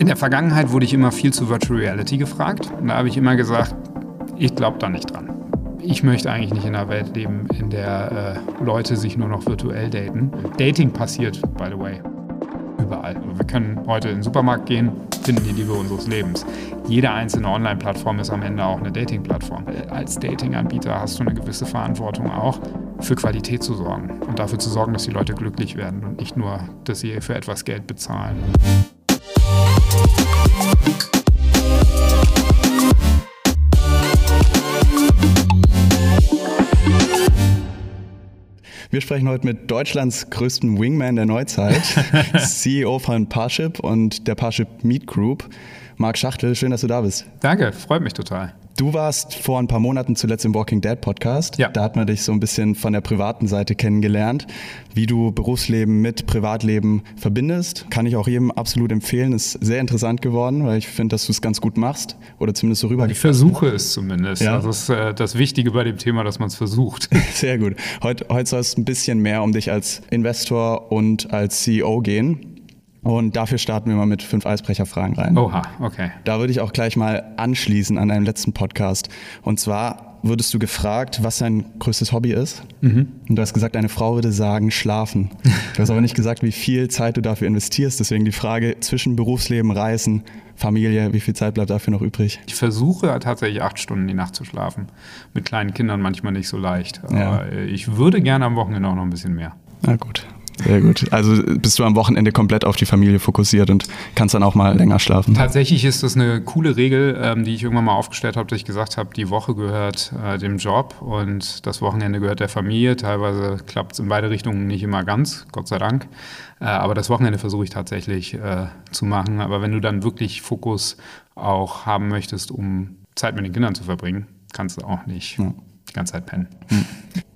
In der Vergangenheit wurde ich immer viel zu Virtual Reality gefragt. Und da habe ich immer gesagt, ich glaube da nicht dran. Ich möchte eigentlich nicht in einer Welt leben, in der äh, Leute sich nur noch virtuell daten. Dating passiert, by the way, überall. Also wir können heute in den Supermarkt gehen, finden die Liebe unseres Lebens. Jede einzelne Online-Plattform ist am Ende auch eine Dating-Plattform. Als Dating-Anbieter hast du eine gewisse Verantwortung auch, für Qualität zu sorgen und dafür zu sorgen, dass die Leute glücklich werden und nicht nur, dass sie für etwas Geld bezahlen. Wir sprechen heute mit Deutschlands größten Wingman der Neuzeit, CEO von Parship und der Parship Meet Group. Marc Schachtel, schön, dass du da bist. Danke, freut mich total. Du warst vor ein paar Monaten zuletzt im Walking Dead Podcast. Ja. Da hat man dich so ein bisschen von der privaten Seite kennengelernt. Wie du Berufsleben mit Privatleben verbindest, kann ich auch jedem absolut empfehlen. Ist sehr interessant geworden, weil ich finde, dass du es ganz gut machst oder zumindest so rüber. Ich versuche es zumindest. Ja. Das ist äh, das Wichtige bei dem Thema, dass man es versucht. Sehr gut. Heute, heute soll es ein bisschen mehr um dich als Investor und als CEO gehen. Und dafür starten wir mal mit fünf Eisbrecherfragen rein. Oha, okay. Da würde ich auch gleich mal anschließen an deinem letzten Podcast. Und zwar wurdest du gefragt, was dein größtes Hobby ist. Und du hast gesagt, eine Frau würde sagen, schlafen. Du hast aber nicht gesagt, wie viel Zeit du dafür investierst. Deswegen die Frage zwischen Berufsleben, Reisen, Familie, wie viel Zeit bleibt dafür noch übrig? Ich versuche tatsächlich acht Stunden die Nacht zu schlafen. Mit kleinen Kindern manchmal nicht so leicht. Aber Ja. ich würde gerne am Wochenende auch noch ein bisschen mehr. Na gut. Sehr gut. Also bist du am Wochenende komplett auf die Familie fokussiert und kannst dann auch mal länger schlafen. Tatsächlich ist das eine coole Regel, ähm, die ich irgendwann mal aufgestellt habe, dass ich gesagt habe, die Woche gehört äh, dem Job und das Wochenende gehört der Familie. Teilweise klappt es in beide Richtungen nicht immer ganz, Gott sei Dank. Äh, aber das Wochenende versuche ich tatsächlich äh, zu machen. Aber wenn du dann wirklich Fokus auch haben möchtest, um Zeit mit den Kindern zu verbringen, kannst du auch nicht die ganze Zeit pennen.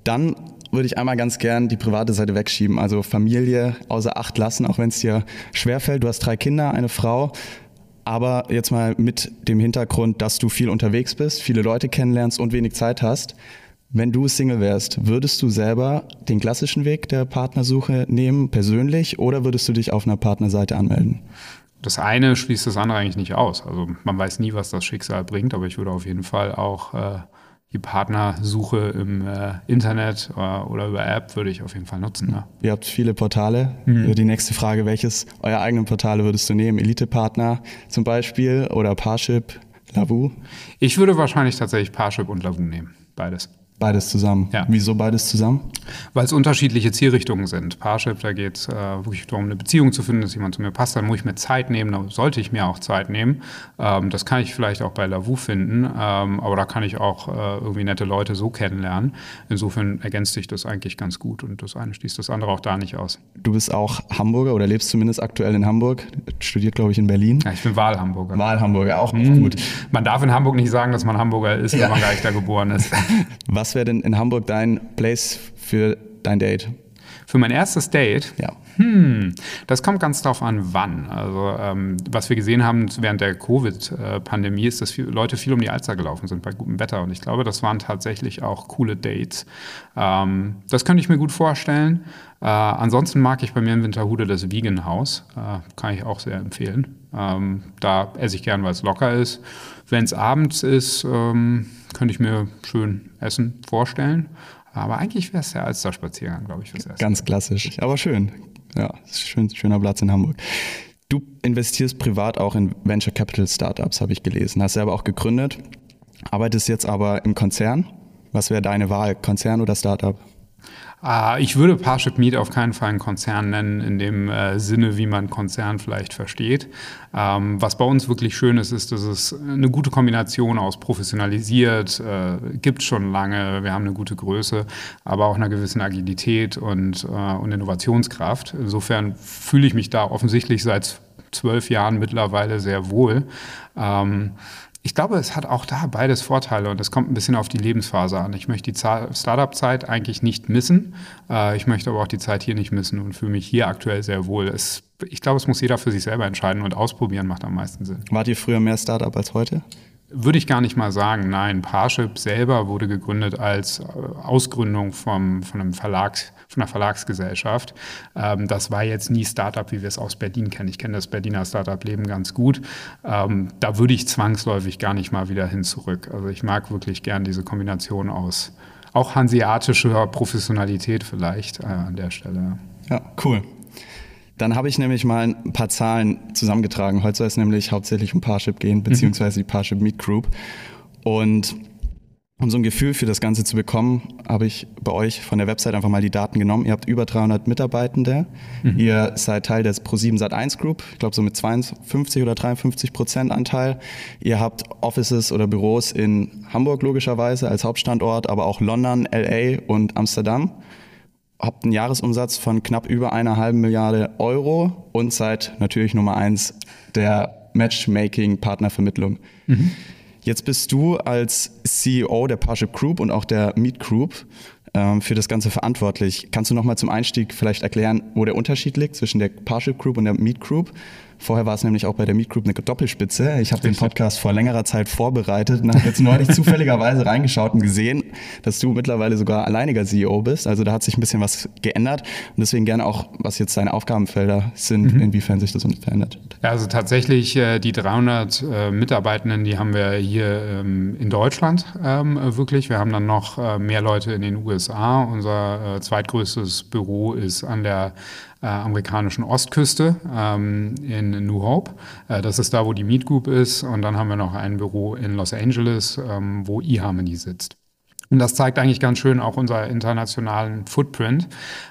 Dann würde ich einmal ganz gern die private Seite wegschieben, also Familie außer Acht lassen, auch wenn es dir schwerfällt. Du hast drei Kinder, eine Frau, aber jetzt mal mit dem Hintergrund, dass du viel unterwegs bist, viele Leute kennenlernst und wenig Zeit hast. Wenn du Single wärst, würdest du selber den klassischen Weg der Partnersuche nehmen, persönlich, oder würdest du dich auf einer Partnerseite anmelden? Das eine schließt das andere eigentlich nicht aus. Also man weiß nie, was das Schicksal bringt, aber ich würde auf jeden Fall auch äh, die Partnersuche im äh, Internet äh, oder über App würde ich auf jeden Fall nutzen. Ja. Ihr habt viele Portale. Die nächste Frage, welches eurer eigenen Portale würdest du nehmen? Elite-Partner zum Beispiel oder Parship, Lavu? Ich würde wahrscheinlich tatsächlich Parship und Lavu nehmen. Beides. Beides zusammen. Ja. Wieso beides zusammen? Weil es unterschiedliche Zielrichtungen sind. Parship, da geht es äh, wirklich darum, eine Beziehung zu finden, dass jemand zu mir passt. Dann muss ich mir Zeit nehmen, da sollte ich mir auch Zeit nehmen. Ähm, das kann ich vielleicht auch bei Lavu finden, ähm, aber da kann ich auch äh, irgendwie nette Leute so kennenlernen. Insofern ergänzt sich das eigentlich ganz gut und das eine schließt das andere auch da nicht aus. Du bist auch Hamburger oder lebst zumindest aktuell in Hamburg, studiert glaube ich in Berlin. Ja, ich bin Wahlhamburger. Wahlhamburger, auch Mhm. gut. Man darf in Hamburg nicht sagen, dass man Hamburger ist, wenn man gar nicht da geboren ist. Was wäre denn in Hamburg dein Place für dein Date? Für mein erstes Date, Ja. hm, das kommt ganz drauf an, wann. Also ähm, was wir gesehen haben während der Covid-Pandemie ist, dass viel, Leute viel um die Alster gelaufen sind bei gutem Wetter. Und ich glaube, das waren tatsächlich auch coole Dates. Ähm, das könnte ich mir gut vorstellen. Äh, ansonsten mag ich bei mir in Winterhude das Vegan. Äh, kann ich auch sehr empfehlen. Ähm, da esse ich gern, weil es locker ist. Wenn es abends ist, ähm, könnte ich mir schön Essen vorstellen. Aber eigentlich wäre es der Alster-Spaziergang, glaube ich, fürs Erste. Ganz klassisch, aber schön. Ja, schön, schöner Platz in Hamburg. Du investierst privat auch in Venture Capital Startups, habe ich gelesen. Hast selber auch gegründet, arbeitest jetzt aber im Konzern. Was wäre deine Wahl, Konzern oder Startup? Ah, ich würde Parship Meet auf keinen Fall einen Konzern nennen, in dem äh, Sinne, wie man Konzern vielleicht versteht. Ähm, was bei uns wirklich schön ist, ist, dass es eine gute Kombination aus professionalisiert, äh, gibt schon lange, wir haben eine gute Größe, aber auch einer gewissen Agilität und, äh, und Innovationskraft. Insofern fühle ich mich da offensichtlich seit zwölf Jahren mittlerweile sehr wohl. Ähm, ich glaube, es hat auch da beides Vorteile und es kommt ein bisschen auf die Lebensphase an. Ich möchte die Startup-Zeit eigentlich nicht missen. Äh, ich möchte aber auch die Zeit hier nicht missen und fühle mich hier aktuell sehr wohl. Es, ich glaube, es muss jeder für sich selber entscheiden und ausprobieren macht am meisten Sinn. Wart ihr früher mehr Startup als heute? Würde ich gar nicht mal sagen. Nein, Parship selber wurde gegründet als äh, Ausgründung vom, von einem Verlags, von einer Verlagsgesellschaft. Ähm, das war jetzt nie Startup, wie wir es aus Berlin kennen. Ich kenne das Berliner Startup-Leben ganz gut. Ähm, da würde ich zwangsläufig gar nicht mal wieder hin zurück. Also ich mag wirklich gern diese Kombination aus auch hanseatischer Professionalität vielleicht äh, an der Stelle. Ja, cool. Dann habe ich nämlich mal ein paar Zahlen zusammengetragen. Heute soll es nämlich hauptsächlich um Parship gehen, mhm. beziehungsweise die Parship Meet Group. Und um so ein Gefühl für das Ganze zu bekommen, habe ich bei euch von der Website einfach mal die Daten genommen. Ihr habt über 300 Mitarbeitende. Mhm. Ihr seid Teil des Pro7 Sat1 Group, ich glaube so mit 52 oder 53 Prozent Anteil. Ihr habt Offices oder Büros in Hamburg logischerweise als Hauptstandort, aber auch London, LA und Amsterdam habt einen Jahresumsatz von knapp über einer halben Milliarde Euro und seid natürlich Nummer eins der Matchmaking-Partnervermittlung. Mhm. Jetzt bist du als CEO der Parship Group und auch der Meet Group ähm, für das Ganze verantwortlich. Kannst du nochmal zum Einstieg vielleicht erklären, wo der Unterschied liegt zwischen der Parship Group und der Meet Group? Vorher war es nämlich auch bei der Meet Group eine Doppelspitze. Ich habe den Podcast vor längerer Zeit vorbereitet und habe jetzt neulich zufälligerweise reingeschaut und gesehen, dass du mittlerweile sogar alleiniger CEO bist. Also da hat sich ein bisschen was geändert und deswegen gerne auch, was jetzt deine Aufgabenfelder sind, mhm. inwiefern sich das verändert. Ja, also tatsächlich äh, die 300 äh, Mitarbeitenden, die haben wir hier ähm, in Deutschland ähm, wirklich. Wir haben dann noch äh, mehr Leute in den USA. Unser zweitgrößtes Büro ist an der äh, amerikanischen Ostküste ähm, in New Hope. Äh, das ist da, wo die Meet Group ist. Und dann haben wir noch ein Büro in Los Angeles, ähm, wo eHarmony sitzt. Und das zeigt eigentlich ganz schön auch unser internationalen Footprint.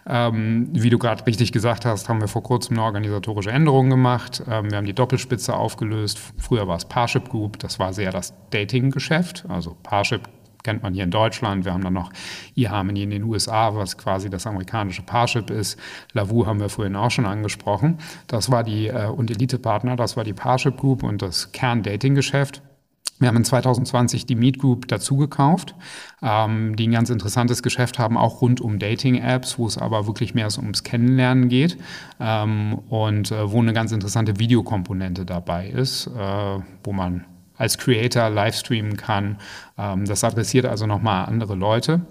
Ähm, wie du gerade richtig gesagt hast, haben wir vor kurzem eine organisatorische Änderung gemacht. Ähm, wir haben die Doppelspitze aufgelöst. Früher war es Parship Group, das war sehr das Dating-Geschäft. Also Parship kennt man hier in Deutschland. Wir haben dann noch eHarmony in den USA, was quasi das amerikanische Parship ist. Lavu haben wir vorhin auch schon angesprochen. Das war die, äh, und Elite-Partner, das war die Parship Group und das Kern-Dating-Geschäft. Wir haben in 2020 die Meet Group dazugekauft, ähm, die ein ganz interessantes Geschäft haben, auch rund um Dating-Apps, wo es aber wirklich mehr so ums Kennenlernen geht ähm, und äh, wo eine ganz interessante Videokomponente dabei ist, äh, wo man als Creator live streamen kann. Ähm, das adressiert also nochmal andere Leute.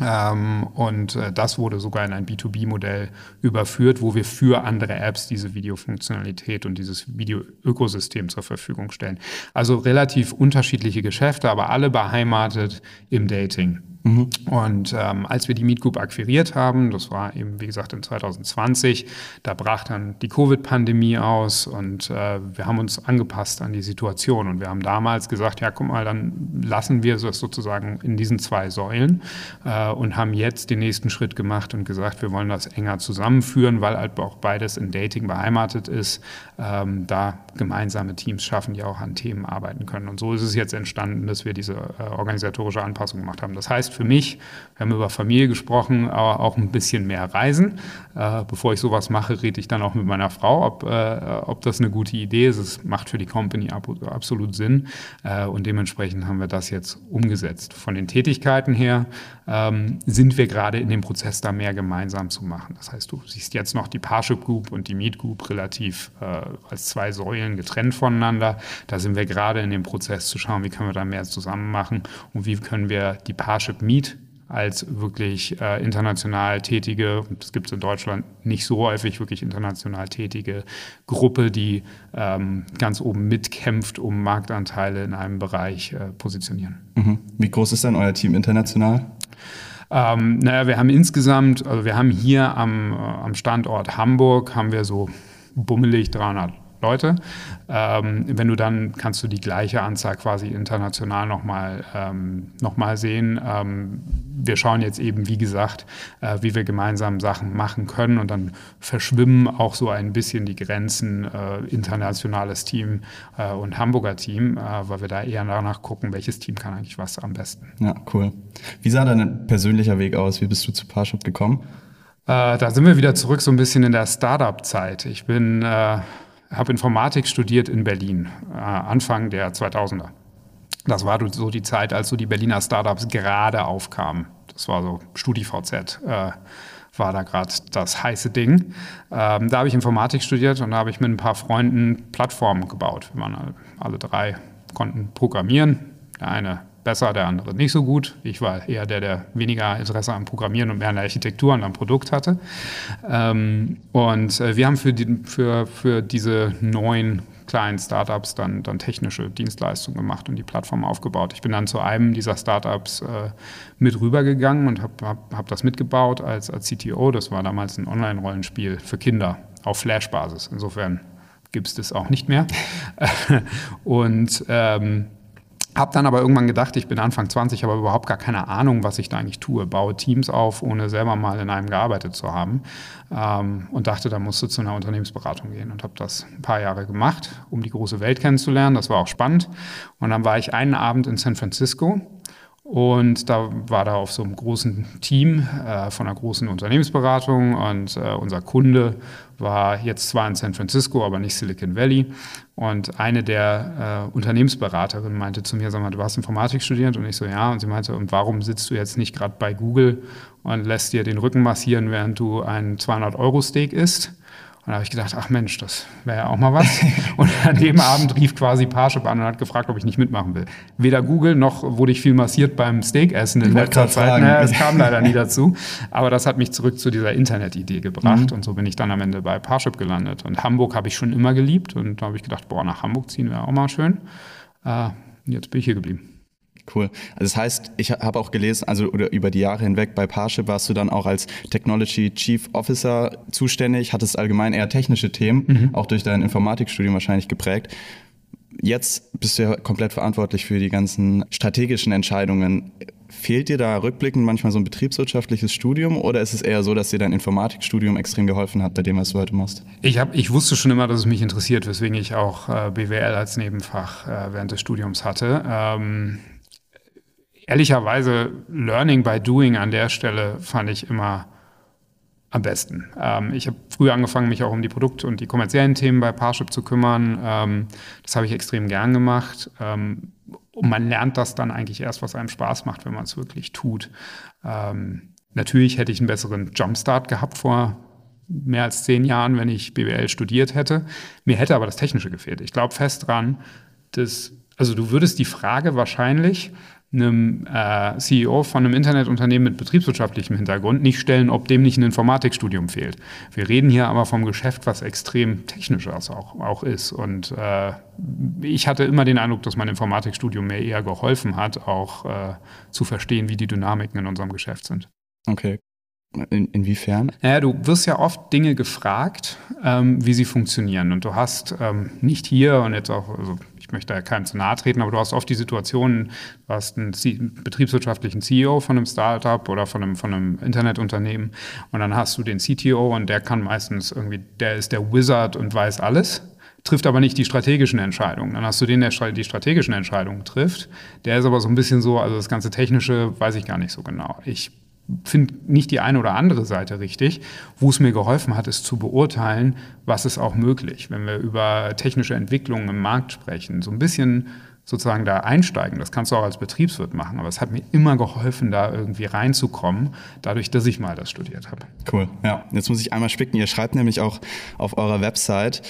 Ähm, und äh, das wurde sogar in ein B2B-Modell überführt, wo wir für andere Apps diese Videofunktionalität und dieses Video-Ökosystem zur Verfügung stellen. Also relativ unterschiedliche Geschäfte, aber alle beheimatet im Dating. Mhm. Und ähm, als wir die Meet Group akquiriert haben, das war eben, wie gesagt, in 2020, da brach dann die Covid-Pandemie aus und äh, wir haben uns angepasst an die Situation. Und wir haben damals gesagt, ja, guck mal, dann lassen wir das sozusagen in diesen zwei Säulen äh, und haben jetzt den nächsten Schritt gemacht und gesagt, wir wollen das enger zusammenführen, weil halt auch beides in Dating beheimatet ist, ähm, da gemeinsame Teams schaffen, die auch an Themen arbeiten können. Und so ist es jetzt entstanden, dass wir diese äh, organisatorische Anpassung gemacht haben. Das heißt, für mich, wir haben über Familie gesprochen, aber auch ein bisschen mehr Reisen. Äh, bevor ich sowas mache, rede ich dann auch mit meiner Frau, ob, äh, ob das eine gute Idee ist. Es macht für die Company ab, absolut Sinn. Äh, und dementsprechend haben wir das jetzt umgesetzt. Von den Tätigkeiten her ähm, sind wir gerade in dem Prozess, da mehr gemeinsam zu machen. Das heißt, du siehst jetzt noch die Parship Group und die Meet Group relativ äh, als zwei Säulen getrennt voneinander. Da sind wir gerade in dem Prozess zu schauen, wie können wir da mehr zusammen machen und wie können wir die Parship Meet als wirklich äh, international tätige, das gibt es in Deutschland nicht so häufig, wirklich international tätige Gruppe, die ähm, ganz oben mitkämpft, um Marktanteile in einem Bereich äh, positionieren. Mhm. Wie groß ist denn euer Team international? Ähm, naja, wir haben insgesamt, also wir haben hier am, äh, am Standort Hamburg, haben wir so bummelig 300 Leute. Ähm, wenn du dann kannst du die gleiche Anzahl quasi international nochmal ähm, noch sehen. Ähm, wir schauen jetzt eben, wie gesagt, äh, wie wir gemeinsam Sachen machen können und dann verschwimmen auch so ein bisschen die Grenzen äh, internationales Team äh, und Hamburger Team, äh, weil wir da eher danach gucken, welches Team kann eigentlich was am besten. Ja, cool. Wie sah dein persönlicher Weg aus? Wie bist du zu Parship gekommen? Äh, da sind wir wieder zurück so ein bisschen in der Startup-Zeit. Ich bin äh, habe Informatik studiert in Berlin, äh, Anfang der 2000er. Das war so die Zeit, als so die Berliner Startups gerade aufkamen. Das war so StudiVZ. Äh, war da gerade das heiße Ding. Ähm, da habe ich Informatik studiert und da habe ich mit ein paar Freunden Plattformen gebaut. Wir waren alle drei konnten programmieren. Der eine besser, der andere nicht so gut. Ich war eher der, der weniger Interesse am Programmieren und mehr an der Architektur und am Produkt hatte. Ähm, und äh, wir haben für, die, für, für diese neuen kleinen Startups dann, dann technische Dienstleistungen gemacht und die Plattform aufgebaut. Ich bin dann zu einem dieser Startups äh, mit rübergegangen und habe hab, hab das mitgebaut als, als CTO. Das war damals ein Online-Rollenspiel für Kinder auf Flash-Basis. Insofern gibt es das auch nicht mehr. und ähm, habe dann aber irgendwann gedacht, ich bin Anfang 20, habe überhaupt gar keine Ahnung, was ich da eigentlich tue. Baue Teams auf, ohne selber mal in einem gearbeitet zu haben. Ähm, und dachte, da musst du zu einer Unternehmensberatung gehen. Und habe das ein paar Jahre gemacht, um die große Welt kennenzulernen. Das war auch spannend. Und dann war ich einen Abend in San Francisco und da war da auf so einem großen Team äh, von einer großen Unternehmensberatung und äh, unser Kunde war jetzt zwar in San Francisco, aber nicht Silicon Valley. Und eine der äh, Unternehmensberaterinnen meinte zu mir, sag mal, du hast Informatik studiert? Und ich so, ja. Und sie meinte, und warum sitzt du jetzt nicht gerade bei Google und lässt dir den Rücken massieren, während du ein 200-Euro-Steak isst? Und da habe ich gedacht, ach Mensch, das wäre ja auch mal was. und an dem Abend rief quasi Parship an und hat gefragt, ob ich nicht mitmachen will. Weder Google noch wurde ich viel massiert beim Steakessen in letzter Zeit. Naja, es kam leider nie dazu. Aber das hat mich zurück zu dieser Internetidee gebracht. Mhm. Und so bin ich dann am Ende bei Parship gelandet. Und Hamburg habe ich schon immer geliebt. Und da habe ich gedacht, boah, nach Hamburg ziehen wäre auch mal schön. Äh, jetzt bin ich hier geblieben. Cool. Also das heißt, ich habe auch gelesen, also oder über die Jahre hinweg bei Parship warst du dann auch als Technology Chief Officer zuständig, hattest allgemein eher technische Themen, mhm. auch durch dein Informatikstudium wahrscheinlich geprägt. Jetzt bist du ja komplett verantwortlich für die ganzen strategischen Entscheidungen. Fehlt dir da rückblickend manchmal so ein betriebswirtschaftliches Studium oder ist es eher so, dass dir dein Informatikstudium extrem geholfen hat bei dem, was du heute machst? Ich, hab, ich wusste schon immer, dass es mich interessiert, weswegen ich auch äh, BWL als Nebenfach äh, während des Studiums hatte. Ähm, ehrlicherweise Learning by Doing an der Stelle fand ich immer am besten. Ähm, ich habe früher angefangen, mich auch um die Produkt- und die kommerziellen Themen bei Parship zu kümmern. Ähm, das habe ich extrem gern gemacht. Ähm, und man lernt das dann eigentlich erst, was einem Spaß macht, wenn man es wirklich tut. Ähm, natürlich hätte ich einen besseren Jumpstart gehabt vor mehr als zehn Jahren, wenn ich BWL studiert hätte. Mir hätte aber das Technische gefehlt. Ich glaube fest dran, dass, also du würdest die Frage wahrscheinlich einem äh, CEO von einem Internetunternehmen mit betriebswirtschaftlichem Hintergrund nicht stellen, ob dem nicht ein Informatikstudium fehlt. Wir reden hier aber vom Geschäft, was extrem technisch auch, auch ist. Und äh, ich hatte immer den Eindruck, dass mein Informatikstudium mir eher geholfen hat, auch äh, zu verstehen, wie die Dynamiken in unserem Geschäft sind. Okay. In, inwiefern? Naja, du wirst ja oft Dinge gefragt, ähm, wie sie funktionieren. Und du hast ähm, nicht hier und jetzt auch, also ich möchte da keinem zu nahe treten, aber du hast oft die Situation, du hast einen betriebswirtschaftlichen CEO von einem Startup oder von einem, von einem Internetunternehmen und dann hast du den CTO und der kann meistens irgendwie, der ist der Wizard und weiß alles trifft aber nicht die strategischen Entscheidungen. Dann hast du den, der die strategischen Entscheidungen trifft. Der ist aber so ein bisschen so, also das ganze Technische weiß ich gar nicht so genau. Ich finde nicht die eine oder andere Seite richtig. Wo es mir geholfen hat, ist zu beurteilen, was ist auch möglich. Wenn wir über technische Entwicklungen im Markt sprechen, so ein bisschen sozusagen da einsteigen. Das kannst du auch als Betriebswirt machen, aber es hat mir immer geholfen, da irgendwie reinzukommen, dadurch, dass ich mal das studiert habe. Cool. Ja, jetzt muss ich einmal spicken. Ihr schreibt nämlich auch auf eurer Website,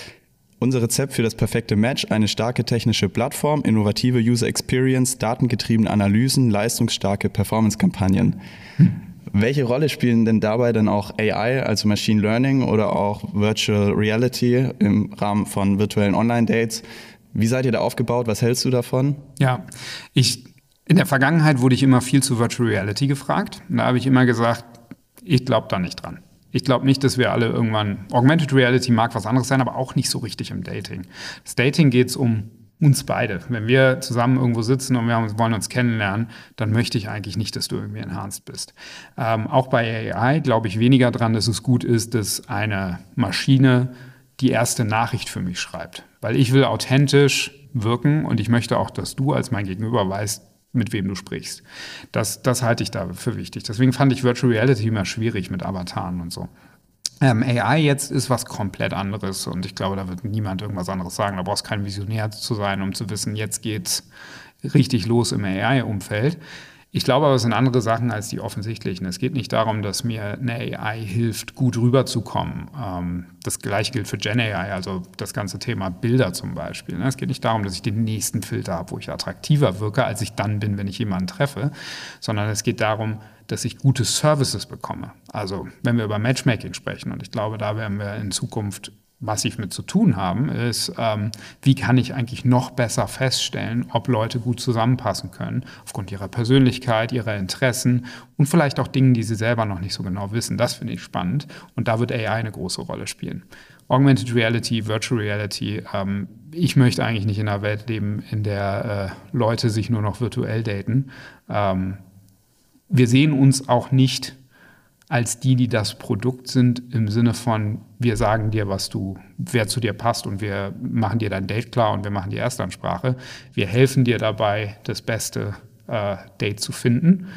unser Rezept für das perfekte Match, eine starke technische Plattform, innovative User Experience, datengetriebene Analysen, leistungsstarke Performance-Kampagnen. Hm. Welche Rolle spielen denn dabei dann auch AI, also Machine Learning oder auch Virtual Reality im Rahmen von virtuellen Online-Dates? Wie seid ihr da aufgebaut? Was hältst du davon? Ja, ich, in der Vergangenheit wurde ich immer viel zu Virtual Reality gefragt. Da habe ich immer gesagt, ich glaube da nicht dran. Ich glaube nicht, dass wir alle irgendwann, Augmented Reality mag was anderes sein, aber auch nicht so richtig im Dating. Das Dating geht es um uns beide. Wenn wir zusammen irgendwo sitzen und wir wollen uns kennenlernen, dann möchte ich eigentlich nicht, dass du irgendwie enhanced bist. Ähm, auch bei AI glaube ich weniger dran, dass es gut ist, dass eine Maschine die erste Nachricht für mich schreibt. Weil ich will authentisch wirken und ich möchte auch, dass du als mein Gegenüber weißt, mit wem du sprichst. Das, das halte ich da für wichtig. Deswegen fand ich Virtual Reality immer schwierig mit Avataren und so. Ähm, AI jetzt ist was komplett anderes und ich glaube, da wird niemand irgendwas anderes sagen. Da brauchst kein Visionär zu sein, um zu wissen, jetzt geht's richtig los im AI-Umfeld. Ich glaube aber, es sind andere Sachen als die offensichtlichen. Es geht nicht darum, dass mir eine AI hilft, gut rüberzukommen. Ähm, das gleiche gilt für Gen AI, also das ganze Thema Bilder zum Beispiel. Ne? Es geht nicht darum, dass ich den nächsten Filter habe, wo ich attraktiver wirke, als ich dann bin, wenn ich jemanden treffe, sondern es geht darum, dass ich gute Services bekomme. Also wenn wir über Matchmaking sprechen, und ich glaube, da werden wir in Zukunft massiv mit zu tun haben, ist, ähm, wie kann ich eigentlich noch besser feststellen, ob Leute gut zusammenpassen können, aufgrund ihrer Persönlichkeit, ihrer Interessen und vielleicht auch Dingen, die sie selber noch nicht so genau wissen. Das finde ich spannend und da wird AI eine große Rolle spielen. Augmented Reality, Virtual Reality. Ähm, ich möchte eigentlich nicht in einer Welt leben, in der äh, Leute sich nur noch virtuell daten. Ähm, wir sehen uns auch nicht als die, die das Produkt sind, im Sinne von, wir sagen dir, was du, wer zu dir passt und wir machen dir dein Date klar und wir machen die Erstansprache. Wir helfen dir dabei, das beste äh, Date zu finden.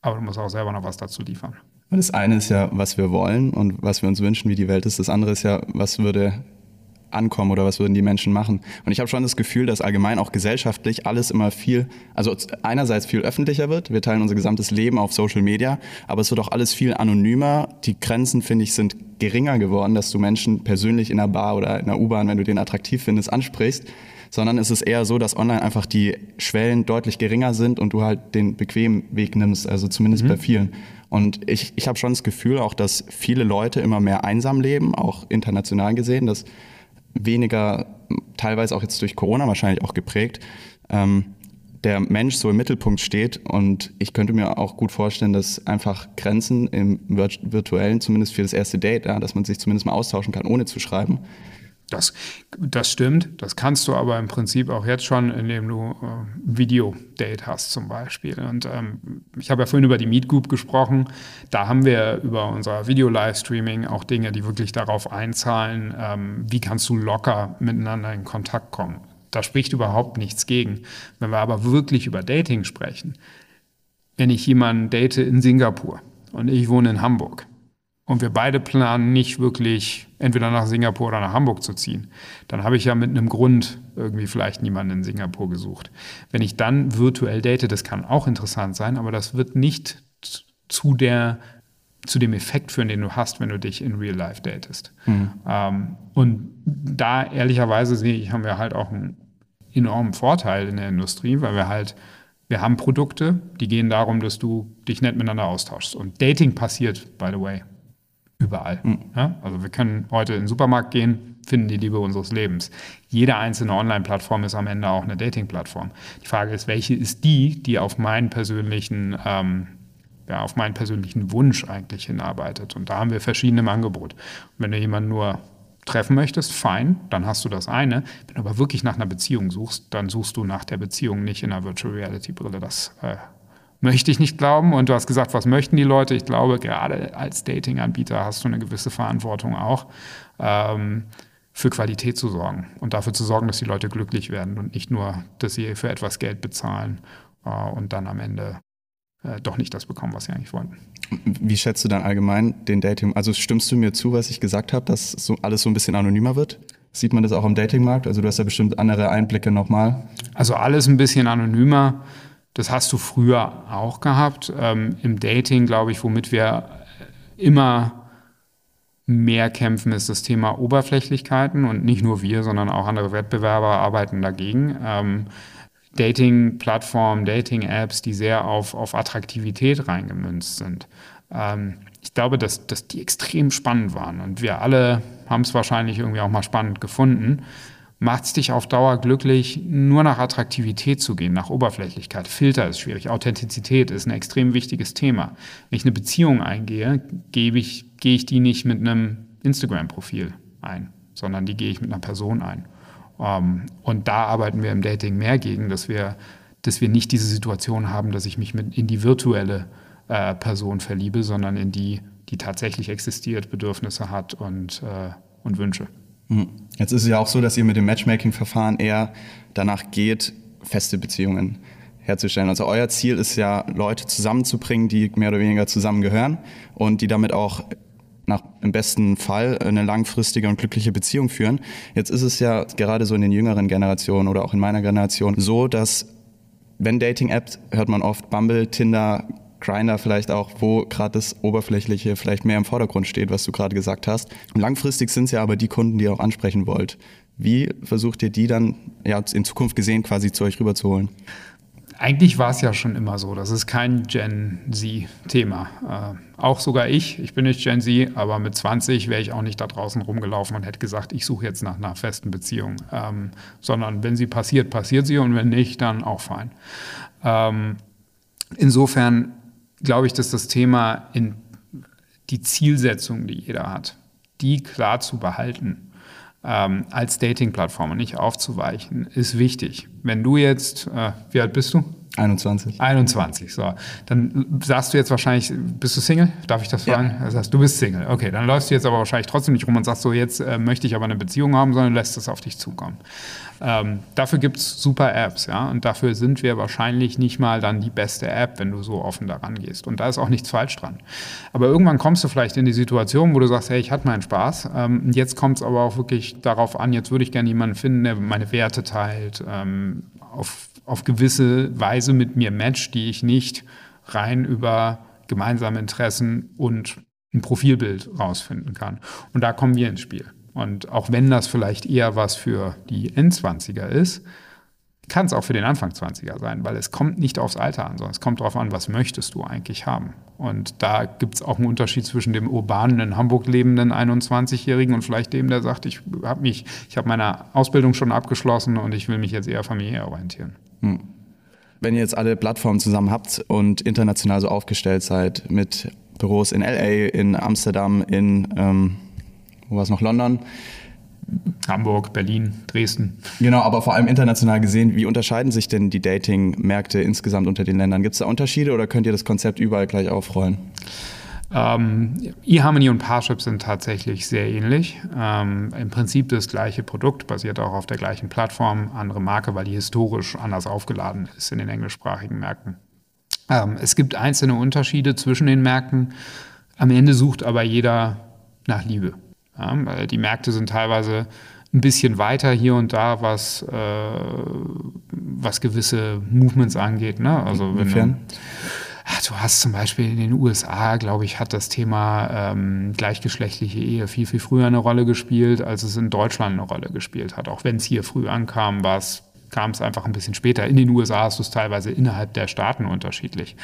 Aber du musst auch selber noch was dazu liefern. Das eine ist ja, was wir wollen und was wir uns wünschen, wie die Welt ist. Das andere ist ja, was würde ankommen oder was würden die Menschen machen. Und ich habe schon das Gefühl, dass allgemein auch gesellschaftlich alles immer viel, also einerseits viel öffentlicher wird. Wir teilen unser gesamtes Leben auf Social Media, aber es wird auch alles viel anonymer. Die Grenzen, finde ich, sind geringer geworden, dass du Menschen persönlich in einer Bar oder in einer U-Bahn, wenn du den attraktiv findest, ansprichst. Sondern es ist eher so, dass online einfach die Schwellen deutlich geringer sind und du halt den bequemen Weg nimmst, also zumindest mhm. bei vielen. Und ich, ich habe schon das Gefühl auch, dass viele Leute immer mehr einsam leben, auch international gesehen, dass weniger, teilweise auch jetzt durch Corona wahrscheinlich auch geprägt, ähm, der Mensch so im Mittelpunkt steht. Und ich könnte mir auch gut vorstellen, dass einfach Grenzen im virtuellen, zumindest für das erste Date, ja, dass man sich zumindest mal austauschen kann, ohne zu schreiben, das, das stimmt. Das kannst du aber im Prinzip auch jetzt schon, indem du äh, Video-Date hast zum Beispiel. Und ähm, ich habe ja vorhin über die Meet Group gesprochen. Da haben wir über unser Video-Livestreaming auch Dinge, die wirklich darauf einzahlen, ähm, wie kannst du locker miteinander in Kontakt kommen. Da spricht überhaupt nichts gegen. Wenn wir aber wirklich über Dating sprechen, wenn ich jemanden date in Singapur und ich wohne in Hamburg, und wir beide planen nicht wirklich entweder nach Singapur oder nach Hamburg zu ziehen, dann habe ich ja mit einem Grund irgendwie vielleicht niemanden in Singapur gesucht. Wenn ich dann virtuell date, das kann auch interessant sein, aber das wird nicht zu der zu dem Effekt führen, den du hast, wenn du dich in Real Life datest. Mhm. Ähm, und da ehrlicherweise sehe ich, haben wir halt auch einen enormen Vorteil in der Industrie, weil wir halt wir haben Produkte, die gehen darum, dass du dich nett miteinander austauschst. Und Dating passiert, by the way, überall. Mhm. Ja? Also wir können heute in den Supermarkt gehen, finden die Liebe unseres Lebens. Jede einzelne Online-Plattform ist am Ende auch eine Dating-Plattform. Die Frage ist, welche ist die, die auf meinen persönlichen, ähm, ja, auf meinen persönlichen Wunsch eigentlich hinarbeitet? Und da haben wir verschiedene im Angebot. Und wenn du jemanden nur treffen möchtest, fein, dann hast du das eine. Wenn du aber wirklich nach einer Beziehung suchst, dann suchst du nach der Beziehung nicht in einer Virtual Reality Brille. Das äh, möchte ich nicht glauben. Und du hast gesagt, was möchten die Leute? Ich glaube, gerade als Dating-Anbieter hast du eine gewisse Verantwortung auch, ähm, für Qualität zu sorgen und dafür zu sorgen, dass die Leute glücklich werden und nicht nur, dass sie für etwas Geld bezahlen äh, und dann am Ende äh, doch nicht das bekommen, was sie eigentlich wollten. Wie schätzt du dann allgemein den Dating? Also stimmst du mir zu, was ich gesagt habe, dass so alles so ein bisschen anonymer wird? Sieht man das auch am Datingmarkt? Also du hast ja bestimmt andere Einblicke nochmal. Also alles ein bisschen anonymer. Das hast du früher auch gehabt. Ähm, Im Dating, glaube ich, womit wir immer mehr kämpfen, ist das Thema Oberflächlichkeiten. Und nicht nur wir, sondern auch andere Wettbewerber arbeiten dagegen. Ähm, Dating-Plattformen, Dating-Apps, die sehr auf, auf Attraktivität reingemünzt sind. Ähm, ich glaube, dass, dass die extrem spannend waren. Und wir alle haben es wahrscheinlich irgendwie auch mal spannend gefunden macht es dich auf Dauer glücklich, nur nach Attraktivität zu gehen, nach Oberflächlichkeit. Filter ist schwierig, Authentizität ist ein extrem wichtiges Thema. Wenn ich eine Beziehung eingehe, gebe ich, gehe ich die nicht mit einem Instagram-Profil ein, sondern die gehe ich mit einer Person ein. Ähm, und da arbeiten wir im Dating mehr gegen, dass wir, dass wir nicht diese Situation haben, dass ich mich mit in die virtuelle äh, Person verliebe, sondern in die, die tatsächlich existiert, Bedürfnisse hat und, äh, und Wünsche. Hm. Jetzt ist es ja auch so, dass ihr mit dem Matchmaking-Verfahren eher danach geht, feste Beziehungen herzustellen. Also euer Ziel ist ja, Leute zusammenzubringen, die mehr oder weniger zusammengehören und die damit auch nach, im besten Fall eine langfristige und glückliche Beziehung führen. Jetzt ist es ja gerade so in den jüngeren Generationen oder auch in meiner Generation so, dass wenn Dating-Apps, hört man oft Bumble, Tinder, Grinder vielleicht auch, wo gerade das Oberflächliche vielleicht mehr im Vordergrund steht, was du gerade gesagt hast. Langfristig sind es ja aber die Kunden, die ihr auch ansprechen wollt. Wie versucht ihr die dann ja, in Zukunft gesehen quasi zu euch rüberzuholen? Eigentlich war es ja schon immer so. Das ist kein Gen Z-Thema. Äh, auch sogar ich, ich bin nicht Gen Z, aber mit 20 wäre ich auch nicht da draußen rumgelaufen und hätte gesagt, ich suche jetzt nach einer festen Beziehung. Ähm, sondern wenn sie passiert, passiert sie und wenn nicht, dann auch fein. Ähm, insofern glaube ich, dass das Thema in die Zielsetzung, die jeder hat, die klar zu behalten, ähm, als Dating-Plattform und nicht aufzuweichen, ist wichtig. Wenn du jetzt, äh, wie alt bist du? 21. 21, so. Dann sagst du jetzt wahrscheinlich, bist du Single? Darf ich das fragen? Ja. Das heißt, du bist Single. Okay, dann läufst du jetzt aber wahrscheinlich trotzdem nicht rum und sagst so, jetzt äh, möchte ich aber eine Beziehung haben, sondern lässt es auf dich zukommen. Ähm, dafür gibt es super Apps, ja, und dafür sind wir wahrscheinlich nicht mal dann die beste App, wenn du so offen daran gehst. Und da ist auch nichts falsch dran. Aber irgendwann kommst du vielleicht in die Situation, wo du sagst, hey, ich hatte meinen Spaß. Ähm, jetzt kommt es aber auch wirklich darauf an, jetzt würde ich gerne jemanden finden, der meine Werte teilt, ähm, auf, auf gewisse Weise mit mir matcht, die ich nicht rein über gemeinsame Interessen und ein Profilbild rausfinden kann. Und da kommen wir ins Spiel. Und auch wenn das vielleicht eher was für die Endzwanziger ist, kann es auch für den Anfang 20er sein, weil es kommt nicht aufs Alter an, sondern es kommt darauf an, was möchtest du eigentlich haben. Und da gibt es auch einen Unterschied zwischen dem urbanen, in Hamburg lebenden 21-Jährigen und vielleicht dem, der sagt, ich habe mich, meine Ausbildung schon abgeschlossen und ich will mich jetzt eher familiär orientieren. Hm. Wenn ihr jetzt alle Plattformen zusammen habt und international so aufgestellt seid mit Büros in LA, in Amsterdam, in ähm wo war es noch, London. Hamburg, Berlin, Dresden. Genau, aber vor allem international gesehen, wie unterscheiden sich denn die Dating-Märkte insgesamt unter den Ländern? Gibt es da Unterschiede oder könnt ihr das Konzept überall gleich aufrollen? Ähm, eHarmony und Parship sind tatsächlich sehr ähnlich. Ähm, Im Prinzip das gleiche Produkt, basiert auch auf der gleichen Plattform, andere Marke, weil die historisch anders aufgeladen ist in den englischsprachigen Märkten. Ähm, es gibt einzelne Unterschiede zwischen den Märkten. Am Ende sucht aber jeder nach Liebe. Ja, die Märkte sind teilweise ein bisschen weiter hier und da, was, äh, was gewisse Movements angeht. Ne? Also wenn du, du hast zum Beispiel in den USA, glaube ich, hat das Thema ähm, gleichgeschlechtliche Ehe viel, viel früher eine Rolle gespielt, als es in Deutschland eine Rolle gespielt hat. Auch wenn es hier früh ankam, kam es einfach ein bisschen später. In den USA du es teilweise innerhalb der Staaten unterschiedlich.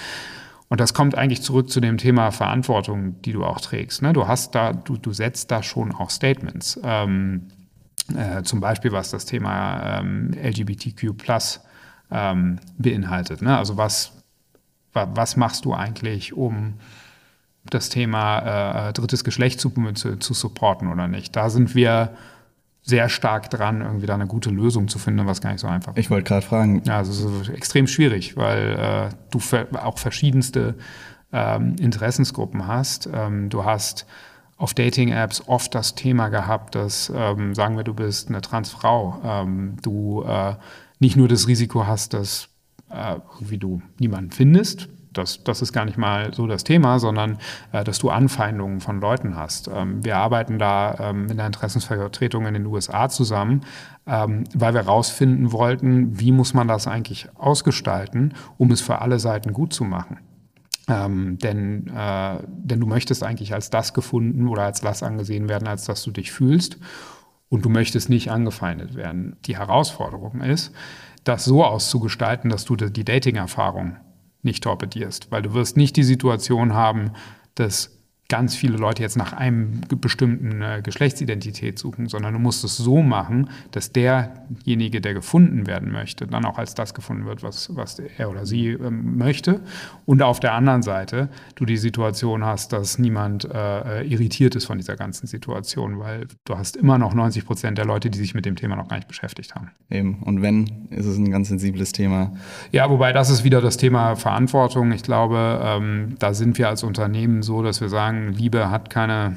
Und das kommt eigentlich zurück zu dem Thema Verantwortung, die du auch trägst. Ne? Du hast da, du, du setzt da schon auch Statements. Ähm, äh, zum Beispiel was das Thema ähm, LGBTQ ähm, beinhaltet. Ne? Also was, was machst du eigentlich, um das Thema äh, drittes Geschlecht zu, zu, zu supporten oder nicht? Da sind wir sehr stark dran, irgendwie da eine gute Lösung zu finden, was gar nicht so einfach ist. Ich wollte gerade fragen. Ja, also es ist extrem schwierig, weil äh, du auch verschiedenste ähm, Interessensgruppen hast. Ähm, du hast auf Dating-Apps oft das Thema gehabt, dass, ähm, sagen wir, du bist eine Transfrau, ähm, du äh, nicht nur das Risiko hast, dass äh, irgendwie du niemanden findest, das, das ist gar nicht mal so das Thema, sondern äh, dass du Anfeindungen von Leuten hast. Ähm, wir arbeiten da ähm, in der Interessensvertretung in den USA zusammen, ähm, weil wir herausfinden wollten, wie muss man das eigentlich ausgestalten, um es für alle Seiten gut zu machen. Ähm, denn, äh, denn du möchtest eigentlich als das gefunden oder als das angesehen werden, als dass du dich fühlst. Und du möchtest nicht angefeindet werden. Die Herausforderung ist, das so auszugestalten, dass du die Dating-Erfahrung nicht torpedierst, weil du wirst nicht die Situation haben, dass ganz viele Leute jetzt nach einem bestimmten äh, Geschlechtsidentität suchen, sondern du musst es so machen, dass derjenige, der gefunden werden möchte, dann auch als das gefunden wird, was, was er oder sie ähm, möchte. Und auf der anderen Seite du die Situation hast, dass niemand äh, äh irritiert ist von dieser ganzen Situation, weil du hast immer noch 90 Prozent der Leute, die sich mit dem Thema noch gar nicht beschäftigt haben. Eben. Und wenn, ist es ein ganz sensibles Thema. Ja, wobei das ist wieder das Thema Verantwortung. Ich glaube, ähm, da sind wir als Unternehmen so, dass wir sagen, Liebe hat keine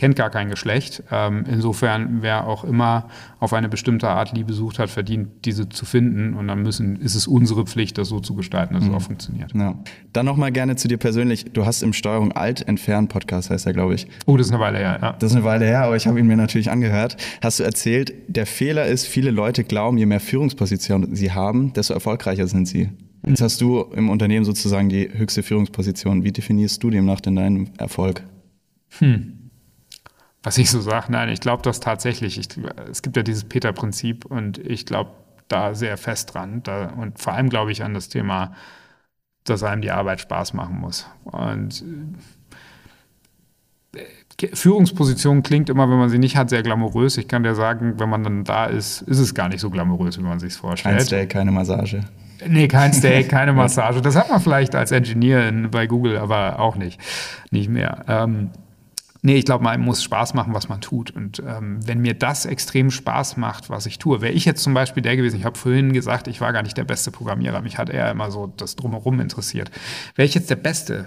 kennt gar kein Geschlecht. Ähm, insofern, wer auch immer auf eine bestimmte Art Liebe sucht hat, verdient diese zu finden. Und dann müssen, ist es unsere Pflicht, das so zu gestalten, dass mhm. es auch funktioniert. Ja. Dann nochmal gerne zu dir persönlich. Du hast im Steuerung Alt entfernt Podcast, heißt er, glaube ich. Oh, das ist eine Weile her, ja. Das ist eine Weile her, aber ich habe ihn mir natürlich angehört. Hast du erzählt, der Fehler ist, viele Leute glauben, je mehr Führungspositionen sie haben, desto erfolgreicher sind sie. Jetzt hast du im Unternehmen sozusagen die höchste Führungsposition. Wie definierst du demnach denn deinen Erfolg? Hm was ich so sage. Nein, ich glaube das tatsächlich. Ich, es gibt ja dieses Peter-Prinzip und ich glaube da sehr fest dran. Da, und vor allem glaube ich an das Thema, dass einem die Arbeit Spaß machen muss. Und äh, Führungsposition klingt immer, wenn man sie nicht hat, sehr glamourös. Ich kann dir sagen, wenn man dann da ist, ist es gar nicht so glamourös, wie man sich vorstellt. Kein Steak, keine Massage. Nee, kein Steak, keine Massage. Das hat man vielleicht als Engineer in, bei Google, aber auch nicht. Nicht mehr. Ähm, Nee, ich glaube, man muss Spaß machen, was man tut. Und ähm, wenn mir das extrem Spaß macht, was ich tue, wäre ich jetzt zum Beispiel der gewesen, ich habe vorhin gesagt, ich war gar nicht der beste Programmierer, mich hat eher immer so das Drumherum interessiert. Wäre ich jetzt der beste,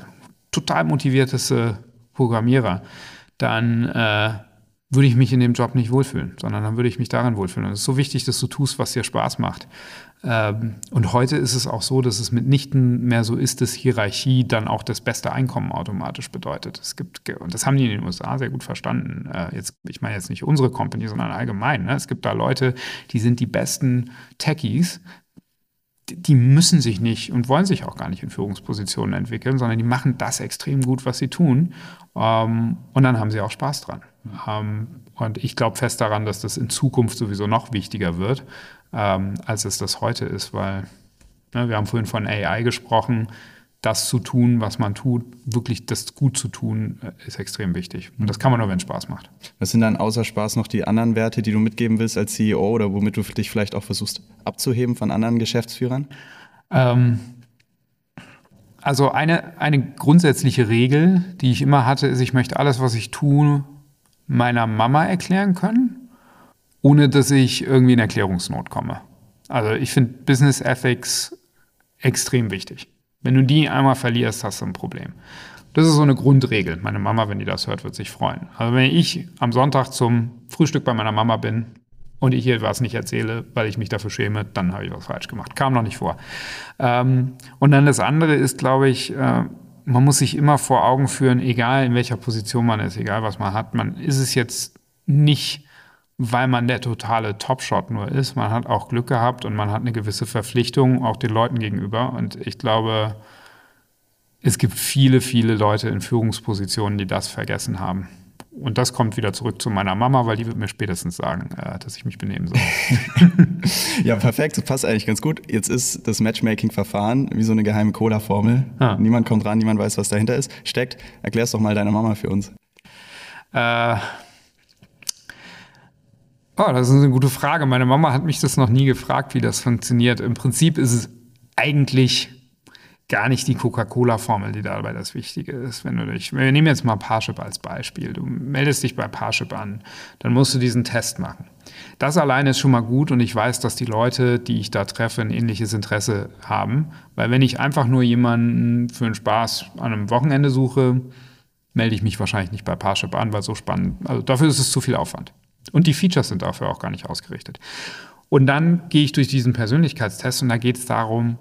total motivierteste Programmierer, dann äh, würde ich mich in dem Job nicht wohlfühlen, sondern dann würde ich mich darin wohlfühlen. Und es ist so wichtig, dass du tust, was dir Spaß macht. Ähm, und heute ist es auch so, dass es mitnichten mehr so ist, dass Hierarchie dann auch das beste Einkommen automatisch bedeutet. Es gibt, und das haben die in den USA sehr gut verstanden. Äh, jetzt, ich meine jetzt nicht unsere Company, sondern allgemein. Ne? Es gibt da Leute, die sind die besten Techies, die müssen sich nicht und wollen sich auch gar nicht in Führungspositionen entwickeln, sondern die machen das extrem gut, was sie tun. Ähm, und dann haben sie auch Spaß dran. Ähm, und ich glaube fest daran, dass das in Zukunft sowieso noch wichtiger wird, ähm, als es das heute ist, weil ne, wir haben vorhin von AI gesprochen. Das zu tun, was man tut, wirklich das gut zu tun, äh, ist extrem wichtig. Und das kann man nur, wenn es Spaß macht. Was sind dann außer Spaß noch die anderen Werte, die du mitgeben willst als CEO oder womit du dich vielleicht auch versuchst abzuheben von anderen Geschäftsführern? Ähm, also eine, eine grundsätzliche Regel, die ich immer hatte, ist, ich möchte alles, was ich tue, meiner Mama erklären können ohne dass ich irgendwie in Erklärungsnot komme. Also ich finde Business Ethics extrem wichtig. Wenn du die einmal verlierst, hast du ein Problem. Das ist so eine Grundregel. Meine Mama, wenn die das hört, wird sich freuen. Also wenn ich am Sonntag zum Frühstück bei meiner Mama bin und ich ihr was nicht erzähle, weil ich mich dafür schäme, dann habe ich was falsch gemacht. Kam noch nicht vor. Ähm, und dann das andere ist, glaube ich, äh, man muss sich immer vor Augen führen, egal in welcher Position man ist, egal was man hat, man ist es jetzt nicht weil man der totale Topshot nur ist. Man hat auch Glück gehabt und man hat eine gewisse Verpflichtung auch den Leuten gegenüber. Und ich glaube, es gibt viele, viele Leute in Führungspositionen, die das vergessen haben. Und das kommt wieder zurück zu meiner Mama, weil die wird mir spätestens sagen, äh, dass ich mich benehmen soll. ja, perfekt. Das passt eigentlich ganz gut. Jetzt ist das Matchmaking-Verfahren wie so eine geheime Cola-Formel. Ah. Niemand kommt ran, niemand weiß, was dahinter ist. Steckt. Erklär's doch mal deiner Mama für uns. Äh, Oh, das ist eine gute Frage. Meine Mama hat mich das noch nie gefragt, wie das funktioniert. Im Prinzip ist es eigentlich gar nicht die Coca-Cola-Formel, die dabei das Wichtige ist. Wenn du dich, wir nehmen jetzt mal Parship als Beispiel. Du meldest dich bei Parship an, dann musst du diesen Test machen. Das alleine ist schon mal gut und ich weiß, dass die Leute, die ich da treffe, ein ähnliches Interesse haben. Weil wenn ich einfach nur jemanden für einen Spaß an einem Wochenende suche, melde ich mich wahrscheinlich nicht bei Parship an, weil so spannend, also dafür ist es zu viel Aufwand. Und die Features sind dafür auch gar nicht ausgerichtet. Und dann gehe ich durch diesen Persönlichkeitstest und da geht es darum,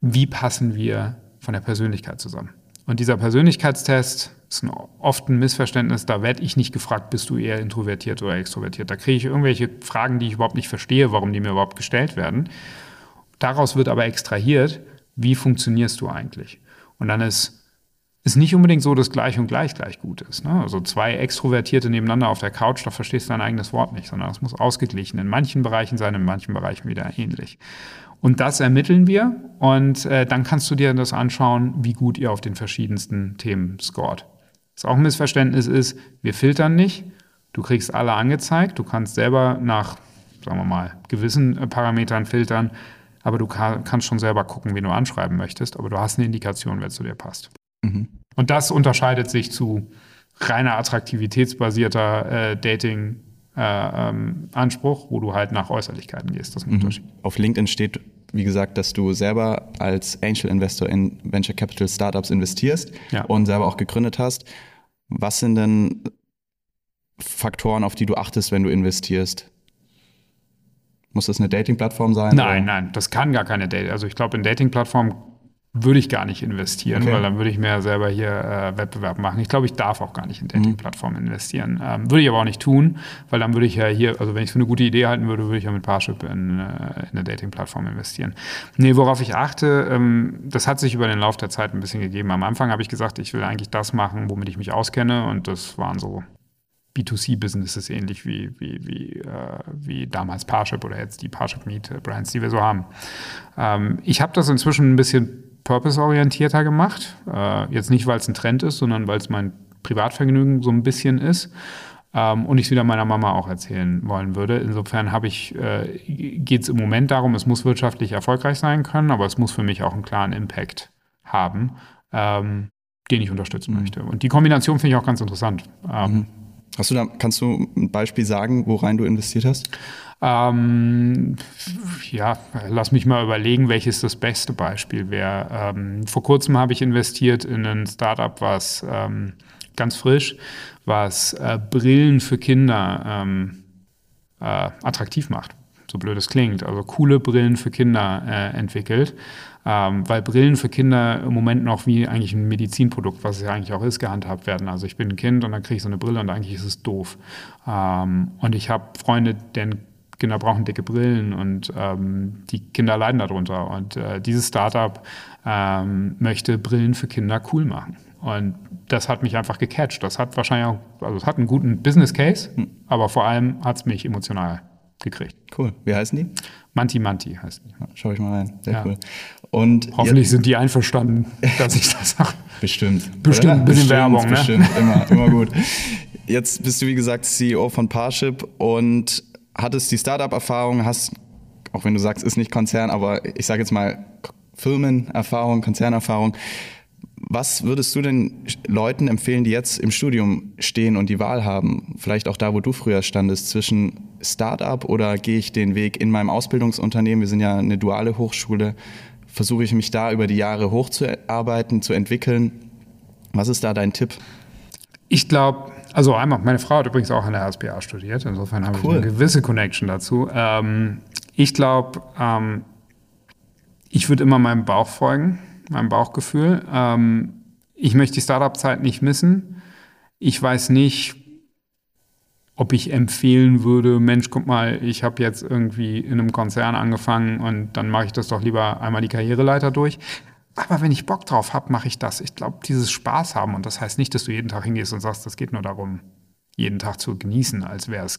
wie passen wir von der Persönlichkeit zusammen. Und dieser Persönlichkeitstest ist ein, oft ein Missverständnis. Da werde ich nicht gefragt, bist du eher introvertiert oder extrovertiert. Da kriege ich irgendwelche Fragen, die ich überhaupt nicht verstehe, warum die mir überhaupt gestellt werden. Daraus wird aber extrahiert, wie funktionierst du eigentlich? Und dann ist ist nicht unbedingt so, dass gleich und gleich gleich gut ist. Ne? Also zwei Extrovertierte nebeneinander auf der Couch, da verstehst du dein eigenes Wort nicht, sondern es muss ausgeglichen in manchen Bereichen sein, in manchen Bereichen wieder ähnlich. Und das ermitteln wir und äh, dann kannst du dir das anschauen, wie gut ihr auf den verschiedensten Themen scored. Was auch ein Missverständnis ist, wir filtern nicht, du kriegst alle angezeigt, du kannst selber nach, sagen wir mal, gewissen äh, Parametern filtern, aber du kannst schon selber gucken, wen du anschreiben möchtest, aber du hast eine Indikation, wer zu dir passt. Mhm. Und das unterscheidet sich zu reiner attraktivitätsbasierter äh, Dating. Äh, ähm, Anspruch, wo du halt nach Äußerlichkeiten gehst. Das ist ein mhm. Unterschied. Auf LinkedIn steht, wie gesagt, dass du selber als Angel Investor in Venture Capital Startups investierst ja. und selber auch gegründet hast. Was sind denn Faktoren, auf die du achtest, wenn du investierst? Muss das eine Dating-Plattform sein? Nein, oder? nein, das kann gar keine Dating. Also ich glaube, in Dating-Plattformen würde ich gar nicht investieren, okay. weil dann würde ich mir selber hier äh, Wettbewerb machen. Ich glaube, ich darf auch gar nicht in Dating-Plattformen investieren. Ähm, würde ich aber auch nicht tun, weil dann würde ich ja hier, also wenn ich es für eine gute Idee halten würde, würde ich ja mit Parship in, äh, in eine Dating-Plattform investieren. Nee, worauf ich achte, ähm, das hat sich über den Lauf der Zeit ein bisschen gegeben. Am Anfang habe ich gesagt, ich will eigentlich das machen, womit ich mich auskenne und das waren so B2C-Businesses ähnlich wie, wie, wie, äh, wie damals Parship oder jetzt die Parship Meet Brands, die wir so haben. Ähm, ich habe das inzwischen ein bisschen purpose-orientierter gemacht. Äh, jetzt nicht, weil es ein Trend ist, sondern weil es mein Privatvergnügen so ein bisschen ist. Ähm, und ich es wieder meiner Mama auch erzählen wollen würde. Insofern habe ich, äh, geht es im Moment darum, es muss wirtschaftlich erfolgreich sein können, aber es muss für mich auch einen klaren Impact haben, ähm, den ich unterstützen mhm. möchte. Und die Kombination finde ich auch ganz interessant. Ähm, mhm. Hast du da, kannst du ein Beispiel sagen, worein du investiert hast? Ähm, ja, lass mich mal überlegen, welches das beste Beispiel wäre. Ähm, vor kurzem habe ich investiert in ein Startup, was ähm, ganz frisch, was äh, Brillen für Kinder ähm, äh, attraktiv macht. So blöd es klingt. Also coole Brillen für Kinder äh, entwickelt. Ähm, weil Brillen für Kinder im Moment noch wie eigentlich ein Medizinprodukt, was es ja eigentlich auch ist, gehandhabt werden. Also ich bin ein Kind und dann kriege ich so eine Brille und eigentlich ist es doof. Ähm, und ich habe Freunde, deren Kinder brauchen dicke Brillen und ähm, die Kinder leiden darunter. Und äh, dieses Startup ähm, möchte Brillen für Kinder cool machen. Und das hat mich einfach gecatcht. Das hat wahrscheinlich auch, also es hat einen guten Business Case, hm. aber vor allem hat es mich emotional gekriegt. Cool. Wie heißen die? Manti Manti heißen die. Schau ich mal rein. Sehr ja. cool. Und Hoffentlich sind die einverstanden, dass ich das sage. Bestimmt. Bestimmt, ein bisschen bestimmt, Werbung, ne? Bestimmt, immer, immer gut. Jetzt bist du, wie gesagt, CEO von Parship und hattest die Startup-Erfahrung, hast, auch wenn du sagst, ist nicht Konzern, aber ich sage jetzt mal Firmenerfahrung, Konzernerfahrung. Was würdest du denn Leuten empfehlen, die jetzt im Studium stehen und die Wahl haben, vielleicht auch da, wo du früher standest, zwischen Startup oder gehe ich den Weg in meinem Ausbildungsunternehmen? Wir sind ja eine duale Hochschule. Versuche ich mich da über die Jahre hochzuarbeiten, zu entwickeln? Was ist da dein Tipp? Ich glaube, also einmal, meine Frau hat übrigens auch an der HSBA studiert, insofern habe cool. ich eine gewisse Connection dazu. Ähm, ich glaube, ähm, ich würde immer meinem Bauch folgen, meinem Bauchgefühl. Ähm, ich möchte die Startup-Zeit nicht missen. Ich weiß nicht, ob ich empfehlen würde, Mensch, guck mal, ich habe jetzt irgendwie in einem Konzern angefangen und dann mache ich das doch lieber einmal die Karriereleiter durch. Aber wenn ich Bock drauf habe, mache ich das. Ich glaube, dieses Spaß haben, und das heißt nicht, dass du jeden Tag hingehst und sagst, das geht nur darum, jeden Tag zu genießen, als wäre es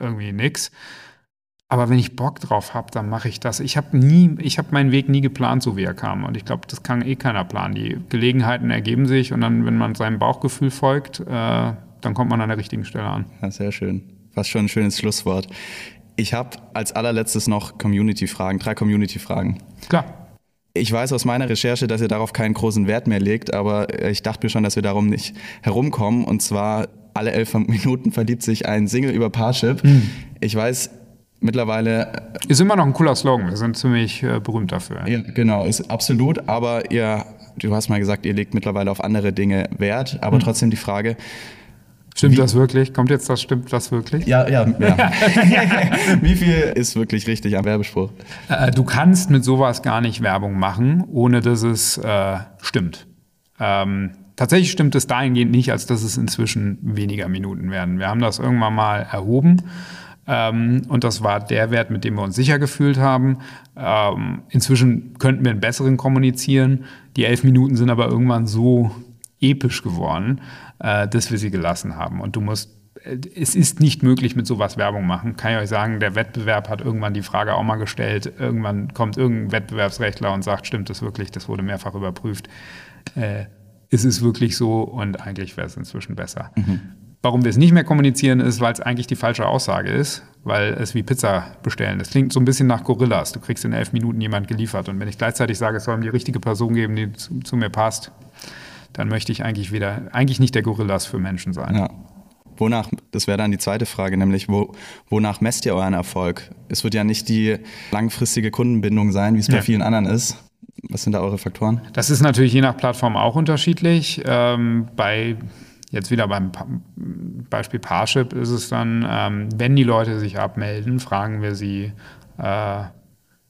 irgendwie nix. Aber wenn ich Bock drauf habe, dann mache ich das. Ich habe nie, ich habe meinen Weg nie geplant, so wie er kam. Und ich glaube, das kann eh keiner planen. Die Gelegenheiten ergeben sich und dann, wenn man seinem Bauchgefühl folgt, äh, dann kommt man an der richtigen Stelle an. Ja, sehr schön. Was schon ein schönes Schlusswort. Ich habe als allerletztes noch Community-Fragen, drei Community-Fragen. Klar. Ich weiß aus meiner Recherche, dass ihr darauf keinen großen Wert mehr legt, aber ich dachte mir schon, dass wir darum nicht herumkommen. Und zwar alle elf Minuten verliebt sich ein Single über Parship. Mhm. Ich weiß, mittlerweile. Äh, ist immer noch ein cooler Slogan. Wir sind ziemlich äh, berühmt dafür. Ja, genau, ist absolut. Aber ihr, du hast mal gesagt, ihr legt mittlerweile auf andere Dinge Wert. Aber mhm. trotzdem die Frage. Stimmt Wie, das wirklich? Kommt jetzt das, stimmt das wirklich? Ja, ja, ja. Wie viel ist wirklich richtig am Werbespruch? Äh, du kannst mit sowas gar nicht Werbung machen, ohne dass es äh, stimmt. Ähm, tatsächlich stimmt es dahingehend nicht, als dass es inzwischen weniger Minuten werden. Wir haben das irgendwann mal erhoben. Ähm, und das war der Wert, mit dem wir uns sicher gefühlt haben. Ähm, inzwischen könnten wir einen besseren kommunizieren. Die elf Minuten sind aber irgendwann so episch geworden, äh, dass wir sie gelassen haben. Und du musst äh, es ist nicht möglich, mit sowas Werbung machen. Kann ich euch sagen, der Wettbewerb hat irgendwann die Frage auch mal gestellt. Irgendwann kommt irgendein Wettbewerbsrechtler und sagt, stimmt das wirklich? Das wurde mehrfach überprüft. Äh, ist es wirklich so? Und eigentlich wäre es inzwischen besser. Mhm. Warum wir es nicht mehr kommunizieren, ist, weil es eigentlich die falsche Aussage ist, weil es wie Pizza bestellen. Das klingt so ein bisschen nach Gorillas. Du kriegst in elf Minuten jemand geliefert. Und wenn ich gleichzeitig sage, es soll mir die richtige Person geben, die zu, zu mir passt, dann möchte ich eigentlich wieder, eigentlich nicht der Gorillas für Menschen sein. Ja. Wonach, das wäre dann die zweite Frage, nämlich wo, wonach messt ihr euren Erfolg? Es wird ja nicht die langfristige Kundenbindung sein, wie es bei ja. vielen anderen ist. Was sind da eure Faktoren? Das ist natürlich je nach Plattform auch unterschiedlich. Ähm, bei Jetzt wieder beim Beispiel Parship ist es dann, ähm, wenn die Leute sich abmelden, fragen wir sie, äh,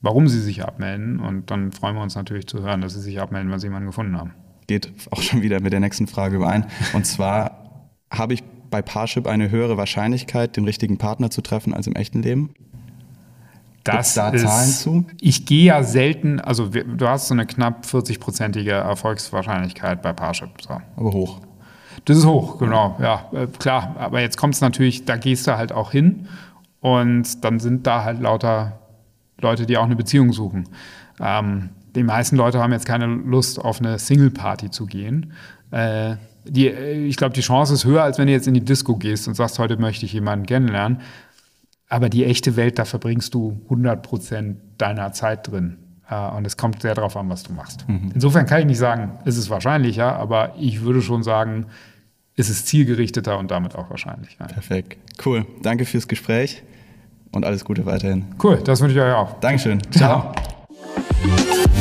warum sie sich abmelden. Und dann freuen wir uns natürlich zu hören, dass sie sich abmelden, weil sie jemanden gefunden haben. Geht auch schon wieder mit der nächsten Frage überein. Und zwar habe ich bei Parship eine höhere Wahrscheinlichkeit, den richtigen Partner zu treffen als im echten Leben? Das da ist, Zahlen zu? Ich gehe ja selten, also du hast so eine knapp 40-prozentige Erfolgswahrscheinlichkeit bei Parship. So. Aber hoch. Das ist hoch, genau, ja, äh, klar. Aber jetzt kommt es natürlich, da gehst du halt auch hin und dann sind da halt lauter Leute, die auch eine Beziehung suchen. Ähm, die meisten Leute haben jetzt keine Lust, auf eine Single-Party zu gehen. Äh, die, äh, ich glaube, die Chance ist höher, als wenn du jetzt in die Disco gehst und sagst, heute möchte ich jemanden kennenlernen. Aber die echte Welt, da verbringst du 100 Prozent deiner Zeit drin. Äh, und es kommt sehr darauf an, was du machst. Mhm. Insofern kann ich nicht sagen, ist es wahrscheinlicher, aber ich würde schon sagen, ist es zielgerichteter und damit auch wahrscheinlich. Ja. Perfekt. Cool. Danke fürs Gespräch und alles Gute weiterhin. Cool, das wünsche ich euch auch. Dankeschön. Ciao. Ciao.